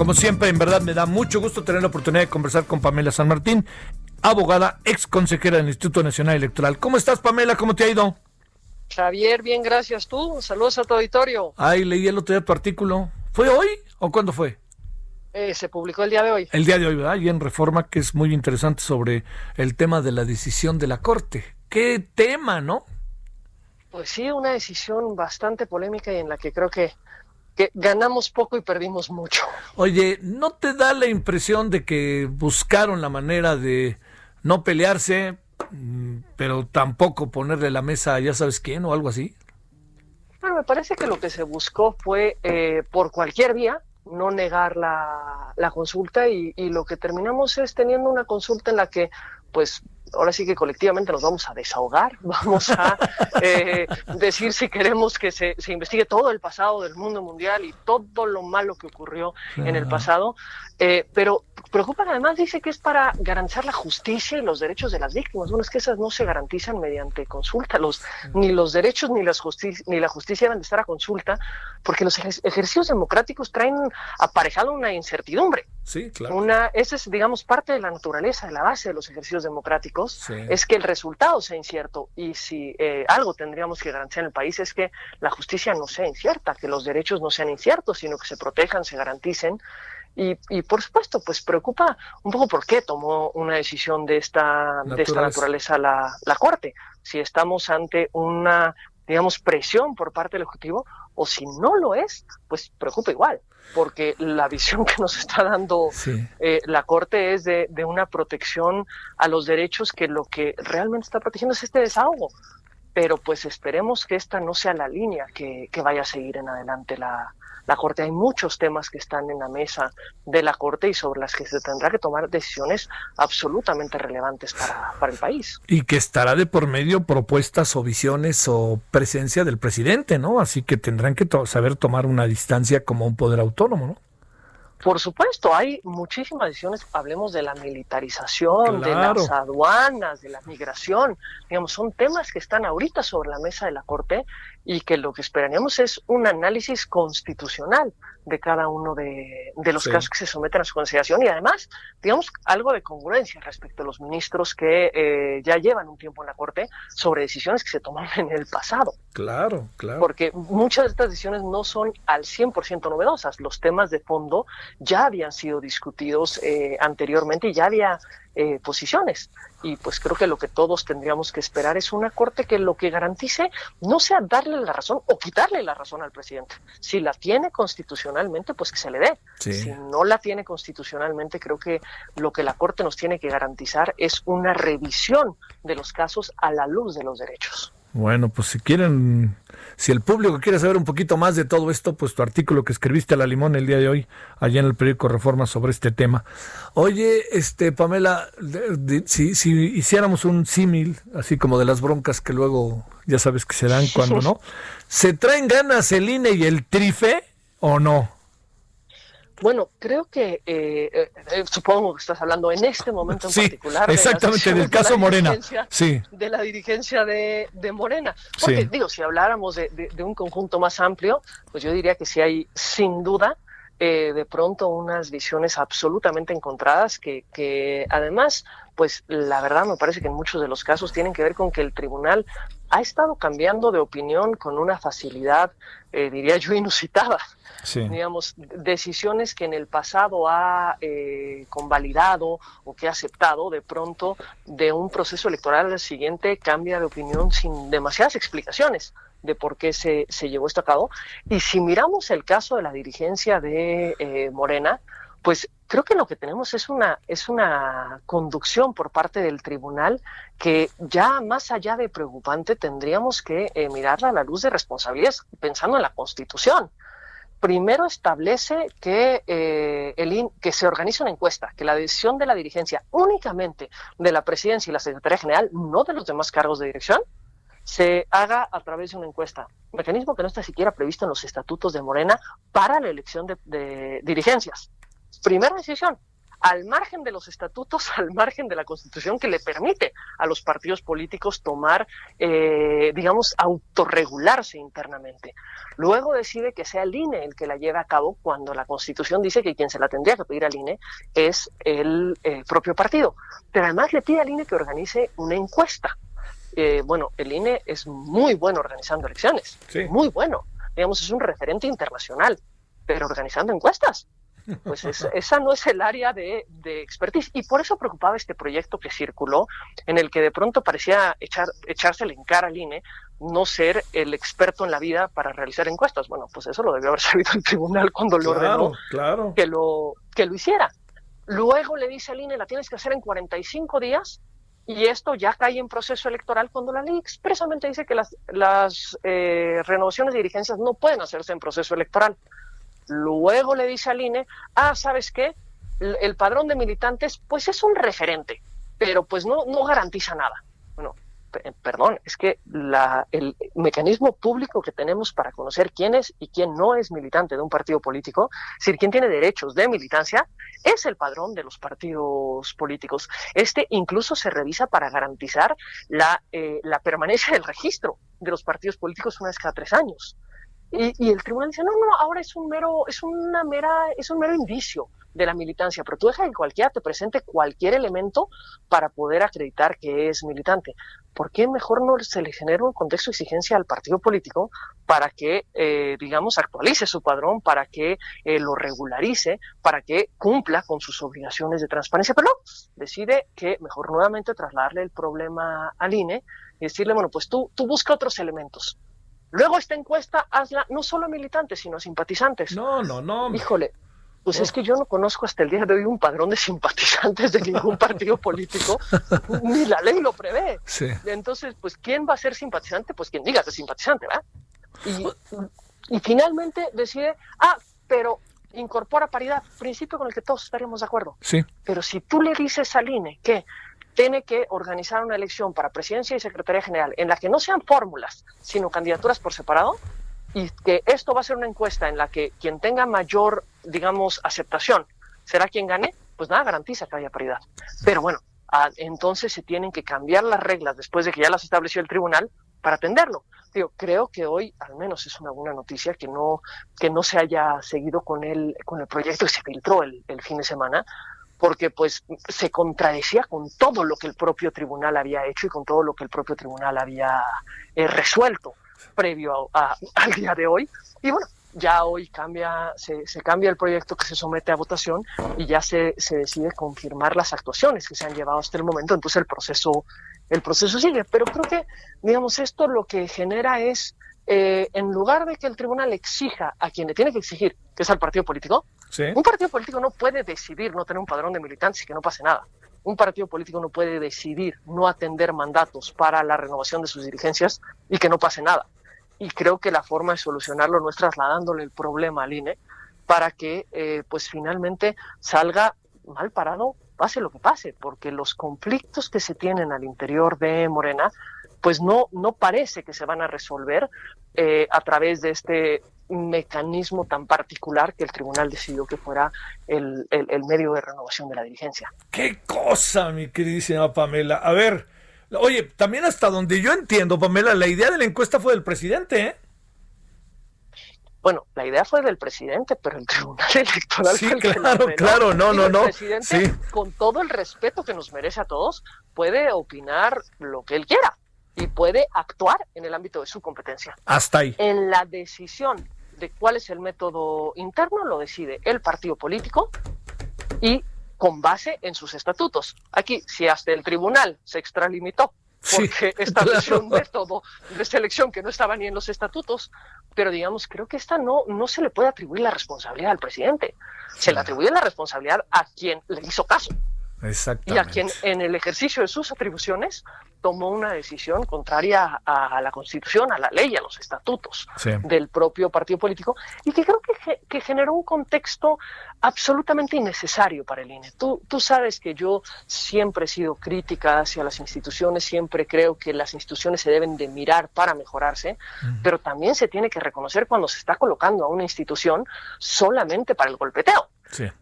Como siempre, en verdad me da mucho gusto tener la oportunidad de conversar con Pamela San Martín, abogada, ex consejera del Instituto Nacional Electoral. ¿Cómo estás, Pamela? ¿Cómo te ha ido? Javier, bien, gracias. ¿Tú? Saludos a tu auditorio. Ay, leí el otro día tu artículo. ¿Fue hoy o cuándo fue? Eh, se publicó el día de hoy. El día de hoy, ¿verdad? Y en Reforma, que es muy interesante sobre el tema de la decisión de la Corte. ¿Qué tema, no? Pues sí, una decisión bastante polémica y en la que creo que, que ganamos poco y perdimos mucho. Oye, ¿no te da la impresión de que buscaron la manera de no pelearse, mm, pero tampoco ponerle la mesa a ya sabes quién o algo así? Bueno, me parece que lo que se buscó fue eh, por cualquier vía no negar la, la consulta y, y, lo que terminamos es teniendo una consulta en la que pues ahora sí que colectivamente nos vamos a desahogar, vamos a eh, decir si queremos que se, se, investigue todo el pasado del mundo mundial y todo lo malo que ocurrió en el pasado, eh, pero preocupa además dice que es para garantizar la justicia y los derechos de las víctimas. Bueno, es que esas no se garantizan mediante consulta, los, ni los derechos ni, las ni la justicia deben de estar a consulta, porque los ejercicios democráticos traen aparejado una incertidumbre. Sí, claro. Una, esa es, digamos, parte de la naturaleza, de la base de los ejercicios democráticos, sí. es que el resultado sea incierto. Y si eh, algo tendríamos que garantizar en el país es que la justicia no sea incierta, que los derechos no sean inciertos, sino que se protejan, se garanticen. Y, y, por supuesto, pues preocupa un poco por qué tomó una decisión de esta, de esta naturaleza la, la Corte. Si estamos ante una, digamos, presión por parte del Ejecutivo, o si no lo es, pues preocupa igual, porque la visión que nos está dando sí. eh, la Corte es de, de una protección a los derechos que lo que realmente está protegiendo es este desahogo pero pues esperemos que esta no sea la línea que, que vaya a seguir en adelante la, la, Corte. Hay muchos temas que están en la mesa de la Corte y sobre las que se tendrá que tomar decisiones absolutamente relevantes para, para el país. Y que estará de por medio propuestas o visiones o presencia del presidente, ¿no? Así que tendrán que to saber tomar una distancia como un poder autónomo, ¿no? Por supuesto, hay muchísimas decisiones, hablemos de la militarización, claro. de las aduanas, de la migración, digamos, son temas que están ahorita sobre la mesa de la Corte y que lo que esperaríamos es un análisis constitucional de cada uno de, de los sí. casos que se someten a su consideración y además, digamos, algo de congruencia respecto a los ministros que eh, ya llevan un tiempo en la Corte sobre decisiones que se tomaron en el pasado. Claro, claro. Porque muchas de estas decisiones no son al 100% novedosas. Los temas de fondo ya habían sido discutidos eh, anteriormente y ya había eh, posiciones. Y pues creo que lo que todos tendríamos que esperar es una corte que lo que garantice no sea darle la razón o quitarle la razón al presidente. Si la tiene constitucionalmente, pues que se le dé. Sí. Si no la tiene constitucionalmente, creo que lo que la corte nos tiene que garantizar es una revisión de los casos a la luz de los derechos. Bueno, pues si quieren, si el público quiere saber un poquito más de todo esto, pues tu artículo que escribiste a la limón el día de hoy, allá en el periódico Reforma sobre este tema. Oye, este Pamela, de, de, si, si hiciéramos un símil, así como de las broncas que luego ya sabes que se dan cuando no, ¿se traen ganas el INE y el TRIFE o no? Bueno, creo que eh, eh, supongo que estás hablando en este momento en sí, particular. Exactamente, del caso de Morena. Sí. De la dirigencia de, de Morena. Porque, sí. digo, si habláramos de, de, de, un conjunto más amplio, pues yo diría que sí hay, sin duda, eh, de pronto unas visiones absolutamente encontradas que, que además, pues la verdad me parece que en muchos de los casos tienen que ver con que el tribunal ha estado cambiando de opinión con una facilidad, eh, diría yo, inusitada. Sí. Digamos, decisiones que en el pasado ha eh, convalidado o que ha aceptado, de pronto, de un proceso electoral al siguiente cambia de opinión sin demasiadas explicaciones de por qué se, se llevó esto a cabo. Y si miramos el caso de la dirigencia de eh, Morena, pues creo que lo que tenemos es una, es una conducción por parte del tribunal que ya más allá de preocupante tendríamos que eh, mirarla a la luz de responsabilidades pensando en la Constitución. primero establece que, eh, el que se organiza una encuesta, que la decisión de la dirigencia únicamente de la presidencia y la secretaría general, no de los demás cargos de dirección, se haga a través de una encuesta. Mecanismo que no está siquiera previsto en los estatutos de Morena para la elección de dirigencias. Primera decisión, al margen de los estatutos, al margen de la Constitución que le permite a los partidos políticos tomar, eh, digamos, autorregularse internamente. Luego decide que sea el INE el que la lleve a cabo cuando la Constitución dice que quien se la tendría que pedir al INE es el eh, propio partido. Pero además le pide al INE que organice una encuesta. Eh, bueno, el INE es muy bueno organizando elecciones, muy bueno. Digamos, es un referente internacional, pero organizando encuestas pues esa no es el área de, expertise. Y por eso preocupaba este proyecto que circuló, en el que de pronto parecía echar, echársele en cara al INE no ser el experto en la vida para realizar encuestas. Bueno, pues eso lo debió haber sabido el tribunal cuando le ordenó Que, lo, que lo hiciera. Luego le dice al INE, la tienes que hacer en 45 días y esto ya cae en proceso electoral cuando la ley expresamente dice que las, eh, renovaciones de dirigencias no pueden hacerse en proceso electoral. Luego le dice al INE, ah, ¿sabes qué? El, padrón de militantes, pues es un referente, pero pues no, no garantiza nada. Perdón, es que la, el mecanismo público que tenemos para conocer quién es y quién no es militante de un partido político, es decir, quién tiene derechos de militancia, es el padrón de los partidos políticos. Este incluso se revisa para garantizar la, eh, permanencia del registro de los partidos políticos una vez cada tres años. Y, el tribunal dice, no, no, ahora es un mero, es una mera, es un mero indicio de la militancia, pero tú deja que cualquiera te presente cualquier elemento para poder acreditar que es militante. ¿Por qué mejor no se le genera un contexto de exigencia al partido político para que, eh, digamos, actualice su padrón, para que eh, lo regularice, para que cumpla con sus obligaciones de transparencia? Pero no, decide que mejor nuevamente trasladarle el problema al INE y decirle, bueno, pues tú, tú busca otros elementos Luego esta encuesta hazla no solo a militantes, sino a simpatizantes. No, no, no. Híjole, pues es que yo no conozco hasta el día de hoy un padrón de simpatizantes de ningún partido político, ni la ley lo prevé. Sí. Entonces, pues, ¿quién va a ser simpatizante? Pues quien diga que es simpatizante, ¿verdad? Y, y finalmente decide, ah, pero incorpora paridad, principio con el que todos estaríamos de acuerdo. Sí. Pero si tú le dices al INE que tiene que organizar una elección para presidencia y secretaría general en la que no sean fórmulas, sino candidaturas por separado, y que esto va a ser una encuesta en la que quien tenga mayor, digamos, aceptación será quien gane, pues nada garantiza que haya paridad. Pero bueno, entonces se tienen que cambiar las reglas después de que ya las estableció el tribunal para atenderlo. Digo, creo que hoy al menos es una buena noticia que no, que no se haya seguido con el, con el proyecto que se filtró el, el fin de semana, porque pues se contradecía con todo lo que el propio tribunal había hecho y con todo lo que el propio tribunal había eh, resuelto previo al día de hoy. Y bueno, ya hoy cambia, se, cambia el proyecto que se somete a votación y ya se, se, decide confirmar las actuaciones que se han llevado hasta el momento. Entonces el proceso, el proceso sigue. Pero creo que, digamos, esto lo que genera es, eh, en lugar de que el tribunal exija a quien le tiene que exigir, que es al partido político, un partido político no puede decidir no tener un padrón de militantes y que no pase nada. Un partido político no puede decidir no atender mandatos para la renovación de sus dirigencias y que no pase nada. Y creo que la forma de solucionarlo no es trasladándole el problema al INE para que eh, pues finalmente salga mal parado, pase lo que pase, porque los conflictos que se tienen al interior de Morena pues no, no parece que se van a resolver eh, a través de este mecanismo tan particular que el tribunal decidió que fuera el, medio de renovación de la dirigencia. ¡Qué cosa, mi queridísima Pamela! A ver, oye, también hasta donde yo entiendo, Pamela, la idea de la encuesta fue del presidente, ¿eh? Bueno, la idea fue del presidente, pero el Tribunal Electoral sí, claro, claro, no, no, no. El presidente, con todo el respeto que nos merece a todos, puede opinar lo que él quiera y puede actuar en el ámbito de su competencia. Hasta ahí. En la decisión de cuál es el método interno lo decide el partido político y con base en sus estatutos. Aquí, si hasta el tribunal se extralimitó porque estableció un método de selección que no estaba ni en los estatutos, pero digamos, creo que esta no, no se le puede atribuir la responsabilidad al presidente, se le atribuye la responsabilidad a quien le hizo caso. Y a quien en el ejercicio de sus atribuciones tomó una decisión contraria a, la Constitución, a la ley, a los estatutos del propio partido político, y que creo que, que, generó un contexto absolutamente innecesario para el INE. Tú, tú sabes que yo siempre he sido crítica hacia las instituciones, siempre creo que las instituciones se deben de mirar para mejorarse, pero también se tiene que reconocer cuando se está colocando a una institución solamente para el golpeteo.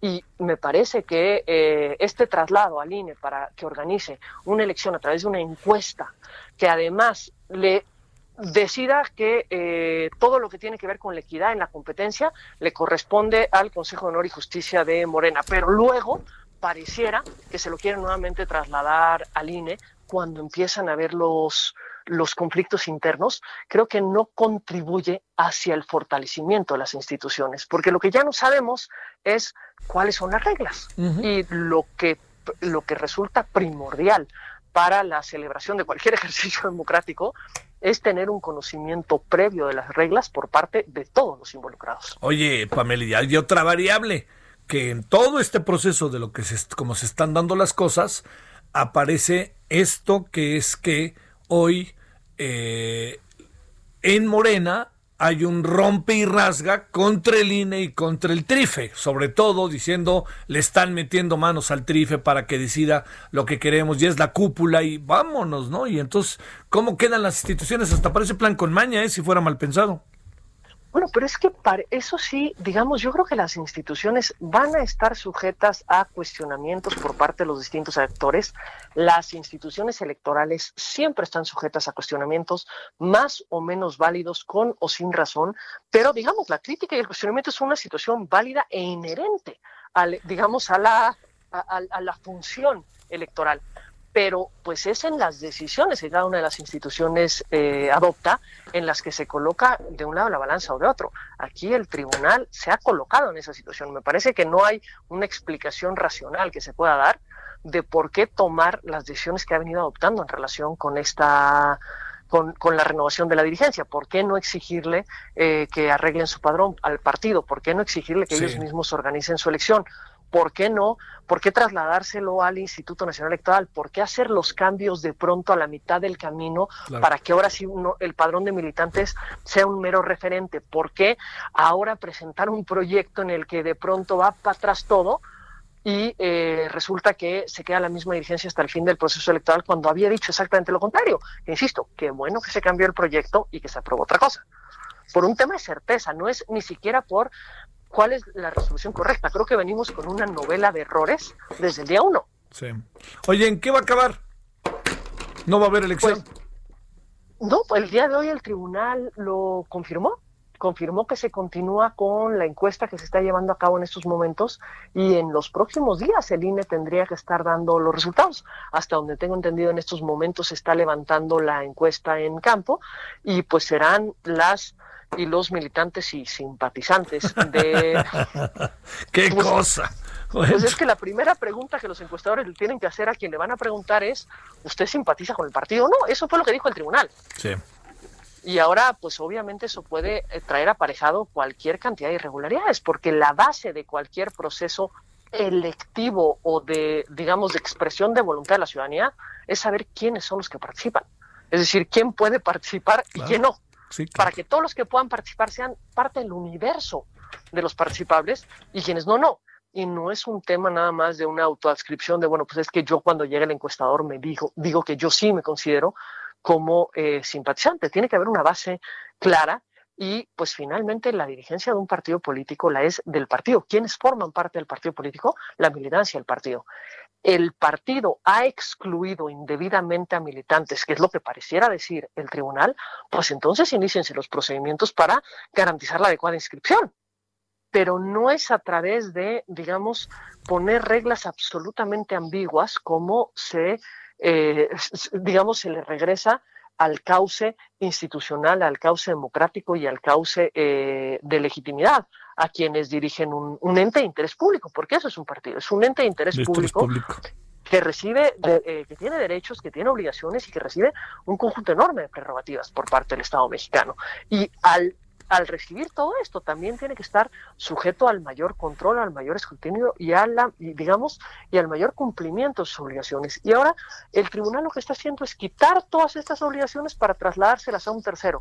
Y me parece que eh, este traslado al INE para que organice una elección a través de una encuesta que además le decida que eh, todo lo que tiene que ver con la equidad en la competencia le corresponde al Consejo de Honor y Justicia de Morena, pero luego pareciera que se lo quieren nuevamente trasladar al INE cuando empiezan a ver los, los conflictos internos, creo que no contribuye hacia el fortalecimiento de las instituciones, porque lo que ya no sabemos es cuáles son las reglas y lo que, lo que resulta primordial para la celebración de cualquier ejercicio democrático es tener un conocimiento previo de las reglas por parte de todos los involucrados. Oye, Pamela, hay otra variable que en todo este proceso de lo que se, como se están dando las cosas, aparece esto que es que hoy eh, en Morena hay un rompe y rasga contra el INE y contra el TRIFE, sobre todo diciendo le están metiendo manos al TRIFE para que decida lo que queremos y es la cúpula y vámonos, ¿no? Y entonces, ¿cómo quedan las instituciones? Hasta parece plan con maña, ¿eh? Si fuera mal pensado. Bueno, pero es que para eso sí, digamos, yo creo que las instituciones van a estar sujetas a cuestionamientos por parte de los distintos actores. Las instituciones electorales siempre están sujetas a cuestionamientos más o menos válidos, con o sin razón, pero digamos, la crítica y el cuestionamiento es una situación válida e inherente, al, digamos, a la, a la función electoral pero pues es en las decisiones que cada una de las instituciones eh, adopta en las que se coloca de un lado la balanza o de otro. Aquí el tribunal se ha colocado en esa situación. Me parece que no hay una explicación racional que se pueda dar de por qué tomar las decisiones que ha venido adoptando en relación con esta con, la renovación de la dirigencia. ¿Por qué no exigirle eh, que arreglen su padrón al partido? ¿Por qué no exigirle que ellos mismos organicen su elección? ¿Por qué no? ¿Por qué trasladárselo al Instituto Nacional Electoral? ¿Por qué hacer los cambios de pronto a la mitad del camino para que ahora sí uno, el padrón de militantes sea un mero referente? ¿Por qué ahora presentar un proyecto en el que de pronto va para atrás todo? y eh, resulta que se queda la misma dirigencia hasta el fin del proceso electoral cuando había dicho exactamente lo contrario. Insisto, qué bueno que se cambió el proyecto y que se aprobó otra cosa. Por un tema de certeza, no es ni siquiera por cuál es la resolución correcta. Creo que venimos con una novela de errores desde el día uno. Sí. Oye, ¿en qué va a acabar? ¿No va a haber elección? Pues, no, pues el día de hoy el tribunal lo confirmó. Confirmó que se continúa con la encuesta que se está llevando a cabo en estos momentos y en los próximos días el INE tendría que estar dando los resultados. Hasta donde tengo entendido en estos momentos se está levantando la encuesta en campo y pues serán las y los militantes y simpatizantes de... ¡Qué pues, cosa! Pues es que la primera pregunta que los encuestadores le tienen que hacer a quien le van a preguntar es, ¿usted simpatiza con el partido o no? Eso fue lo que dijo el tribunal. Sí. Y ahora, pues obviamente eso puede eh, traer aparejado cualquier cantidad de irregularidades, porque la base de cualquier proceso electivo o de, digamos, de expresión de voluntad de la ciudadanía es saber quiénes son los que participan. Es decir, quién puede participar y quién no para que todos los que puedan participar sean parte del universo de los participables y quienes no, no. Y no es un tema nada más de una autoadscripción de, bueno, pues es que yo cuando llegue el encuestador me digo, digo que yo sí me considero como eh, simpatizante. Tiene que haber una base clara y pues finalmente la dirigencia de un partido político la es del partido. ¿Quiénes forman parte del partido político? La militancia del partido el partido ha excluido indebidamente a militantes, que es lo que pareciera decir el tribunal, pues entonces iniciense los procedimientos para garantizar la adecuada inscripción. Pero no es a través de, digamos, poner reglas absolutamente ambiguas como se, eh, digamos, se le regresa al cauce institucional, al cauce democrático y al cauce eh, de legitimidad a quienes dirigen un, ente de interés público, porque eso es un partido, es un ente de interés, público, que recibe, eh, que tiene derechos, que tiene obligaciones y que recibe un conjunto enorme de prerrogativas por parte del Estado mexicano. Y al al recibir todo esto también tiene que estar sujeto al mayor control, al mayor escrutinio y a la, digamos, y al mayor cumplimiento de sus obligaciones. Y ahora el tribunal lo que está haciendo es quitar todas estas obligaciones para trasladárselas a un tercero,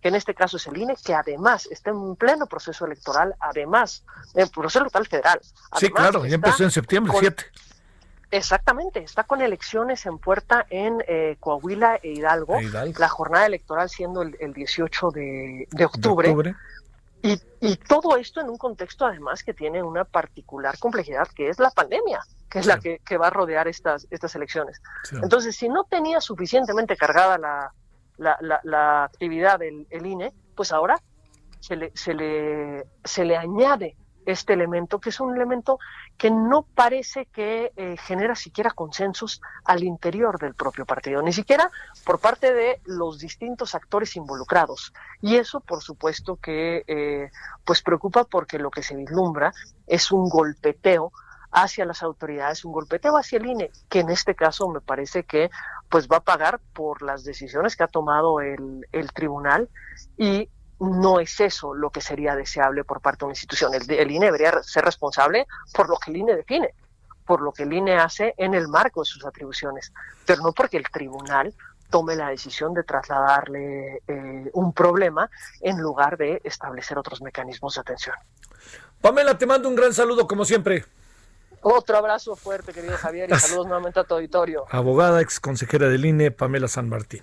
que en este caso es el INE, que además está en pleno proceso electoral, además, en proceso electoral federal. sí, claro, ya empezó en septiembre 7. Exactamente, está con elecciones en puerta en eh, Coahuila e Hidalgo, la jornada electoral siendo el, 18 de, octubre. Y, y, todo esto en un contexto además que tiene una particular complejidad, que es la pandemia, que es la que, que, va a rodear estas, estas elecciones. Entonces, si no tenía suficientemente cargada la, la, la, actividad del el INE, pues ahora se le, se le, se le añade este elemento, que es un elemento que no parece que eh, genera siquiera consensos al interior del propio partido, ni siquiera por parte de los distintos actores involucrados. Y eso, por supuesto, que eh, pues preocupa porque lo que se vislumbra es un golpeteo hacia las autoridades, un golpeteo hacia el INE, que en este caso me parece que pues va a pagar por las decisiones que ha tomado el, el tribunal y no es eso lo que sería deseable por parte de una institución. El, INE debería ser responsable por lo que el INE define, por lo que el INE hace en el marco de sus atribuciones, pero no porque el tribunal tome la decisión de trasladarle eh, un problema en lugar de establecer otros mecanismos de atención. Pamela, te mando un gran saludo como siempre. Otro abrazo fuerte, querido Javier, y saludos nuevamente a tu auditorio. Abogada, ex consejera del INE, Pamela San Martín.